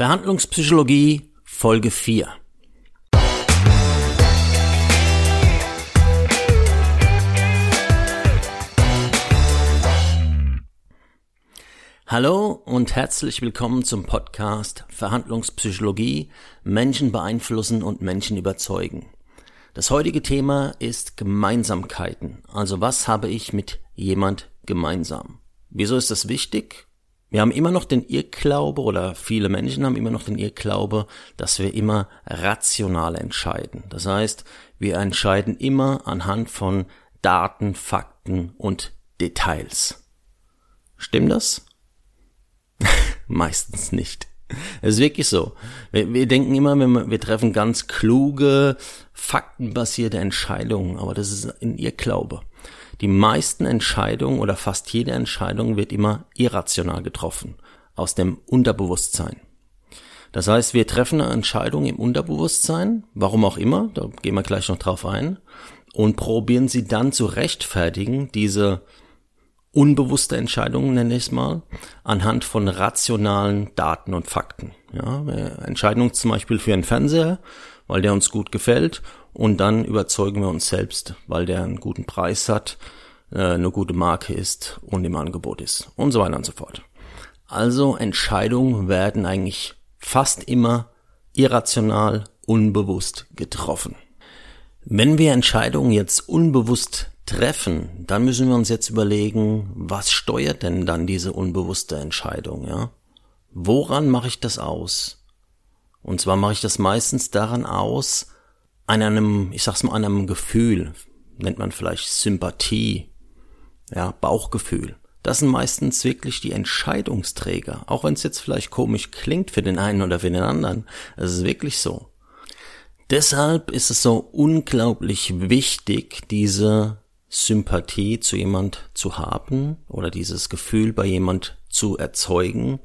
Verhandlungspsychologie Folge 4 Hallo und herzlich willkommen zum Podcast Verhandlungspsychologie Menschen beeinflussen und Menschen überzeugen. Das heutige Thema ist Gemeinsamkeiten. Also was habe ich mit jemand gemeinsam? Wieso ist das wichtig? Wir haben immer noch den Irrglaube oder viele Menschen haben immer noch den Irrglaube, dass wir immer rational entscheiden. Das heißt, wir entscheiden immer anhand von Daten, Fakten und Details. Stimmt das? Meistens nicht. Es ist wirklich so. Wir, wir denken immer, wir, wir treffen ganz kluge, faktenbasierte Entscheidungen, aber das ist ein Irrglaube. Die meisten Entscheidungen oder fast jede Entscheidung wird immer irrational getroffen, aus dem Unterbewusstsein. Das heißt, wir treffen eine Entscheidung im Unterbewusstsein, warum auch immer, da gehen wir gleich noch drauf ein, und probieren sie dann zu rechtfertigen, diese unbewusste Entscheidung, nenne ich es mal, anhand von rationalen Daten und Fakten. Ja, Entscheidung zum Beispiel für einen Fernseher, weil der uns gut gefällt und dann überzeugen wir uns selbst, weil der einen guten Preis hat, äh, eine gute Marke ist und im Angebot ist und so weiter und so fort. Also Entscheidungen werden eigentlich fast immer irrational, unbewusst getroffen. Wenn wir Entscheidungen jetzt unbewusst treffen, dann müssen wir uns jetzt überlegen, was steuert denn dann diese unbewusste Entscheidung, ja? Woran mache ich das aus? Und zwar mache ich das meistens daran aus, an einem, ich sag's mal, an einem Gefühl, nennt man vielleicht Sympathie, ja, Bauchgefühl. Das sind meistens wirklich die Entscheidungsträger, auch wenn es jetzt vielleicht komisch klingt für den einen oder für den anderen. Es ist wirklich so. Deshalb ist es so unglaublich wichtig, diese Sympathie zu jemand zu haben oder dieses Gefühl bei jemand zu erzeugen,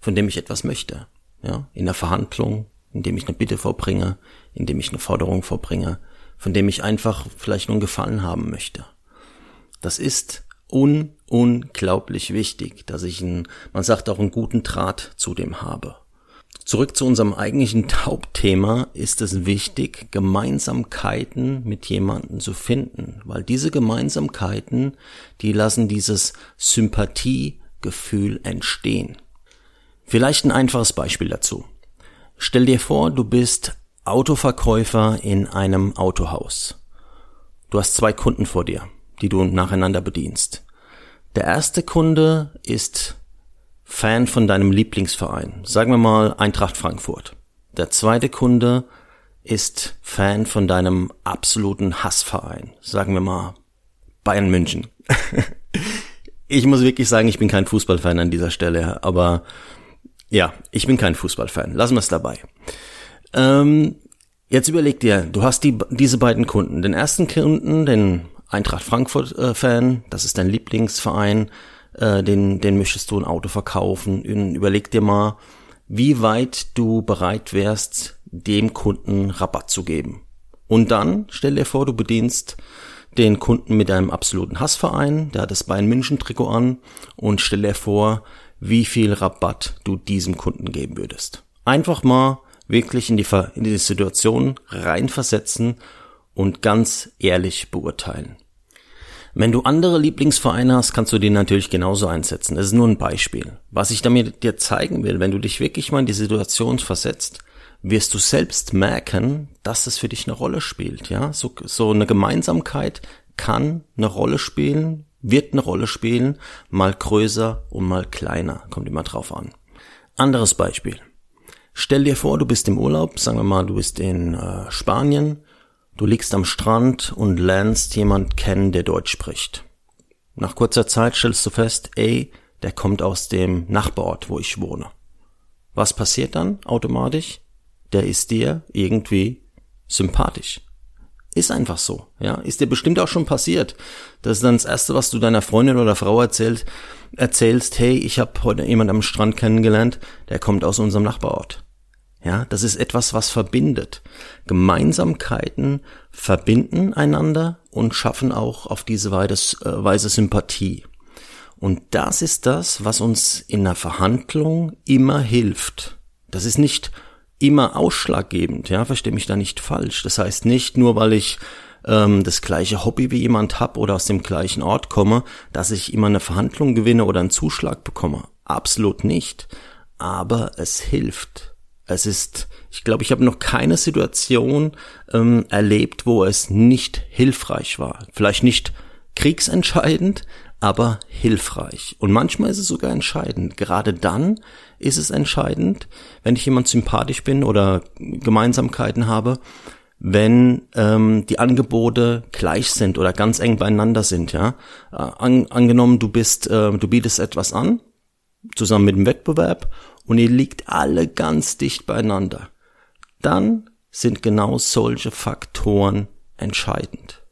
von dem ich etwas möchte. Ja, in der Verhandlung, indem ich eine Bitte vorbringe, indem ich eine Forderung vorbringe, von dem ich einfach vielleicht nur einen Gefallen haben möchte. Das ist un unglaublich wichtig, dass ich einen, man sagt auch einen guten Draht zu dem habe. Zurück zu unserem eigentlichen Hauptthema ist es wichtig, Gemeinsamkeiten mit jemandem zu finden, weil diese Gemeinsamkeiten, die lassen dieses Sympathiegefühl entstehen. Vielleicht ein einfaches Beispiel dazu. Stell dir vor, du bist Autoverkäufer in einem Autohaus. Du hast zwei Kunden vor dir, die du nacheinander bedienst. Der erste Kunde ist Fan von deinem Lieblingsverein, sagen wir mal Eintracht Frankfurt. Der zweite Kunde ist Fan von deinem absoluten Hassverein, sagen wir mal Bayern München. ich muss wirklich sagen, ich bin kein Fußballfan an dieser Stelle, aber ja, ich bin kein Fußballfan. Lassen wir es dabei. Ähm, jetzt überleg dir, du hast die, diese beiden Kunden. Den ersten Kunden, den Eintracht Frankfurt-Fan, äh, das ist dein Lieblingsverein, äh, den, den möchtest du ein Auto verkaufen. Überleg dir mal, wie weit du bereit wärst, dem Kunden Rabatt zu geben. Und dann stell dir vor, du bedienst den Kunden mit einem absoluten Hassverein, der hat das Bayern München Trikot an und stell dir vor, wie viel Rabatt du diesem Kunden geben würdest. Einfach mal wirklich in die, in die Situation reinversetzen und ganz ehrlich beurteilen. Wenn du andere Lieblingsvereine hast, kannst du die natürlich genauso einsetzen. Das ist nur ein Beispiel. Was ich damit dir zeigen will, wenn du dich wirklich mal in die Situation versetzt, wirst du selbst merken, dass es für dich eine Rolle spielt. Ja, so, so eine Gemeinsamkeit kann eine Rolle spielen, wird eine Rolle spielen, mal größer und mal kleiner, kommt immer drauf an. Anderes Beispiel. Stell dir vor, du bist im Urlaub, sagen wir mal, du bist in äh, Spanien, du liegst am Strand und lernst jemand kennen, der Deutsch spricht. Nach kurzer Zeit stellst du fest, ey, der kommt aus dem Nachbarort, wo ich wohne. Was passiert dann automatisch? Der ist dir irgendwie sympathisch. Ist einfach so, ja. Ist dir bestimmt auch schon passiert. Das ist dann das Erste, was du deiner Freundin oder Frau erzählt, erzählst, hey, ich habe heute jemand am Strand kennengelernt, der kommt aus unserem Nachbarort. Ja, das ist etwas, was verbindet. Gemeinsamkeiten verbinden einander und schaffen auch auf diese äh, Weise Sympathie. Und das ist das, was uns in der Verhandlung immer hilft. Das ist nicht immer ausschlaggebend, ja, verstehe mich da nicht falsch. Das heißt nicht nur, weil ich ähm, das gleiche Hobby wie jemand hab oder aus dem gleichen Ort komme, dass ich immer eine Verhandlung gewinne oder einen Zuschlag bekomme. Absolut nicht. Aber es hilft. Es ist, ich glaube, ich habe noch keine Situation ähm, erlebt, wo es nicht hilfreich war. Vielleicht nicht kriegsentscheidend, aber hilfreich. Und manchmal ist es sogar entscheidend. Gerade dann ist es entscheidend, wenn ich jemand sympathisch bin oder Gemeinsamkeiten habe, wenn ähm, die Angebote gleich sind oder ganz eng beieinander sind. Ja, äh, an, angenommen, du bist, äh, du bietest etwas an zusammen mit dem Wettbewerb und ihr liegt alle ganz dicht beieinander. Dann sind genau solche Faktoren entscheidend.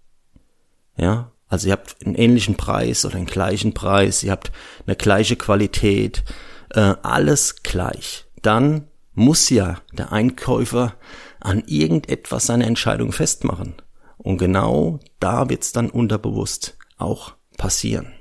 Ja, also ihr habt einen ähnlichen Preis oder einen gleichen Preis, ihr habt eine gleiche Qualität, äh, alles gleich. Dann muss ja der Einkäufer an irgendetwas seine Entscheidung festmachen. Und genau da wird's dann unterbewusst auch passieren.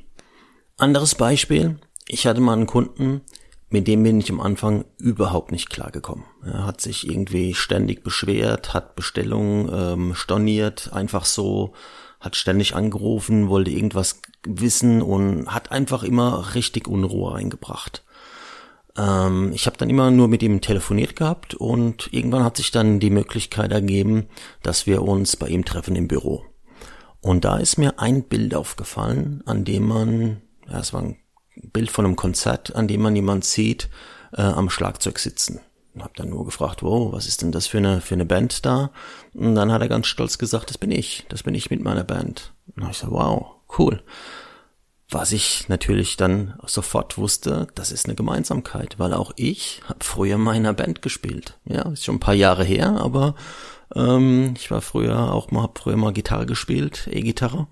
Anderes Beispiel. Ich hatte mal einen Kunden, mit dem bin ich am Anfang überhaupt nicht klargekommen. Er hat sich irgendwie ständig beschwert, hat Bestellungen ähm, storniert, einfach so, hat ständig angerufen, wollte irgendwas wissen und hat einfach immer richtig Unruhe reingebracht. Ähm, ich habe dann immer nur mit ihm telefoniert gehabt und irgendwann hat sich dann die Möglichkeit ergeben, dass wir uns bei ihm treffen im Büro. Und da ist mir ein Bild aufgefallen, an dem man, ja, es war ein Bild von einem Konzert, an dem man jemand sieht, äh, am Schlagzeug sitzen. Und hab dann nur gefragt, wow, was ist denn das für eine, für eine Band da? Und dann hat er ganz stolz gesagt, das bin ich, das bin ich mit meiner Band. Und ich so, wow, cool. Was ich natürlich dann sofort wusste, das ist eine Gemeinsamkeit, weil auch ich habe früher meiner Band gespielt. Ja, ist schon ein paar Jahre her, aber ähm, ich war früher auch mal, hab früher mal Gitarre gespielt, E-Gitarre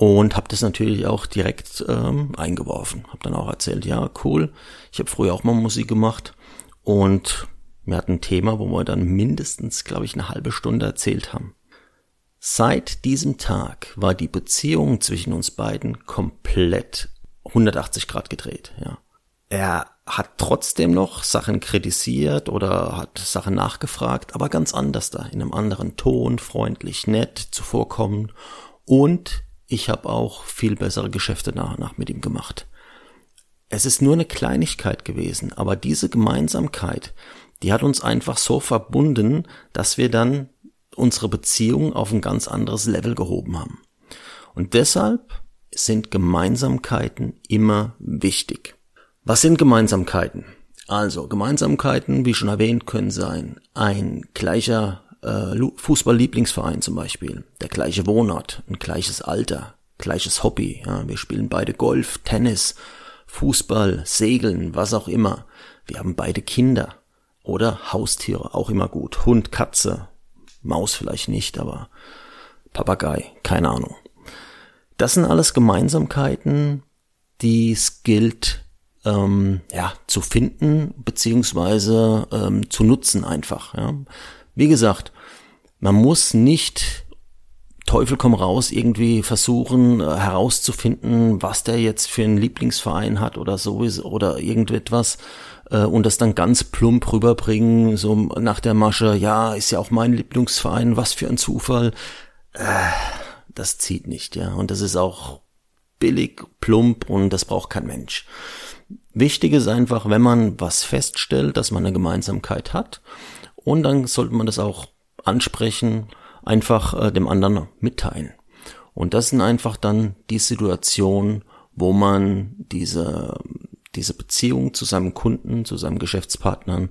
und habe das natürlich auch direkt ähm, eingeworfen. Habe dann auch erzählt, ja cool, ich habe früher auch mal Musik gemacht und wir hatten ein Thema, wo wir dann mindestens, glaube ich, eine halbe Stunde erzählt haben. Seit diesem Tag war die Beziehung zwischen uns beiden komplett 180 Grad gedreht, ja. Er hat trotzdem noch Sachen kritisiert oder hat Sachen nachgefragt, aber ganz anders da, in einem anderen Ton, freundlich, nett, zuvorkommen. Und ich habe auch viel bessere Geschäfte nach, nach mit ihm gemacht. Es ist nur eine Kleinigkeit gewesen, aber diese Gemeinsamkeit, die hat uns einfach so verbunden, dass wir dann unsere Beziehung auf ein ganz anderes Level gehoben haben. Und deshalb sind Gemeinsamkeiten immer wichtig. Was sind Gemeinsamkeiten? Also Gemeinsamkeiten, wie schon erwähnt, können sein ein gleicher äh, Fußball-Lieblingsverein zum Beispiel, der gleiche Wohnort, ein gleiches Alter, gleiches Hobby. Ja, wir spielen beide Golf, Tennis, Fußball, Segeln, was auch immer. Wir haben beide Kinder oder Haustiere, auch immer gut. Hund, Katze, Maus vielleicht nicht, aber Papagei, keine Ahnung. Das sind alles Gemeinsamkeiten, die es gilt ähm, ja, zu finden beziehungsweise ähm, zu nutzen einfach. Ja. Wie gesagt, man muss nicht Teufel komm raus irgendwie versuchen äh, herauszufinden, was der jetzt für einen Lieblingsverein hat oder so oder irgendetwas, äh, und das dann ganz plump rüberbringen, so nach der Masche, ja, ist ja auch mein Lieblingsverein, was für ein Zufall. Äh, das zieht nicht, ja. Und das ist auch billig, plump und das braucht kein Mensch. Wichtig ist einfach, wenn man was feststellt, dass man eine Gemeinsamkeit hat, und dann sollte man das auch ansprechen, einfach äh, dem anderen mitteilen. Und das sind einfach dann die Situationen, wo man diese diese Beziehung zu seinem Kunden, zu seinem Geschäftspartnern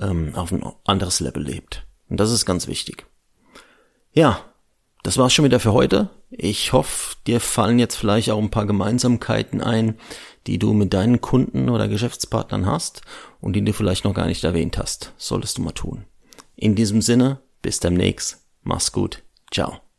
ähm, auf ein anderes Level lebt. Und das ist ganz wichtig. Ja, das war's schon wieder für heute. Ich hoffe, dir fallen jetzt vielleicht auch ein paar Gemeinsamkeiten ein, die du mit deinen Kunden oder Geschäftspartnern hast und die du vielleicht noch gar nicht erwähnt hast. Solltest du mal tun. In diesem Sinne, bis demnächst. Mach's gut. Ciao.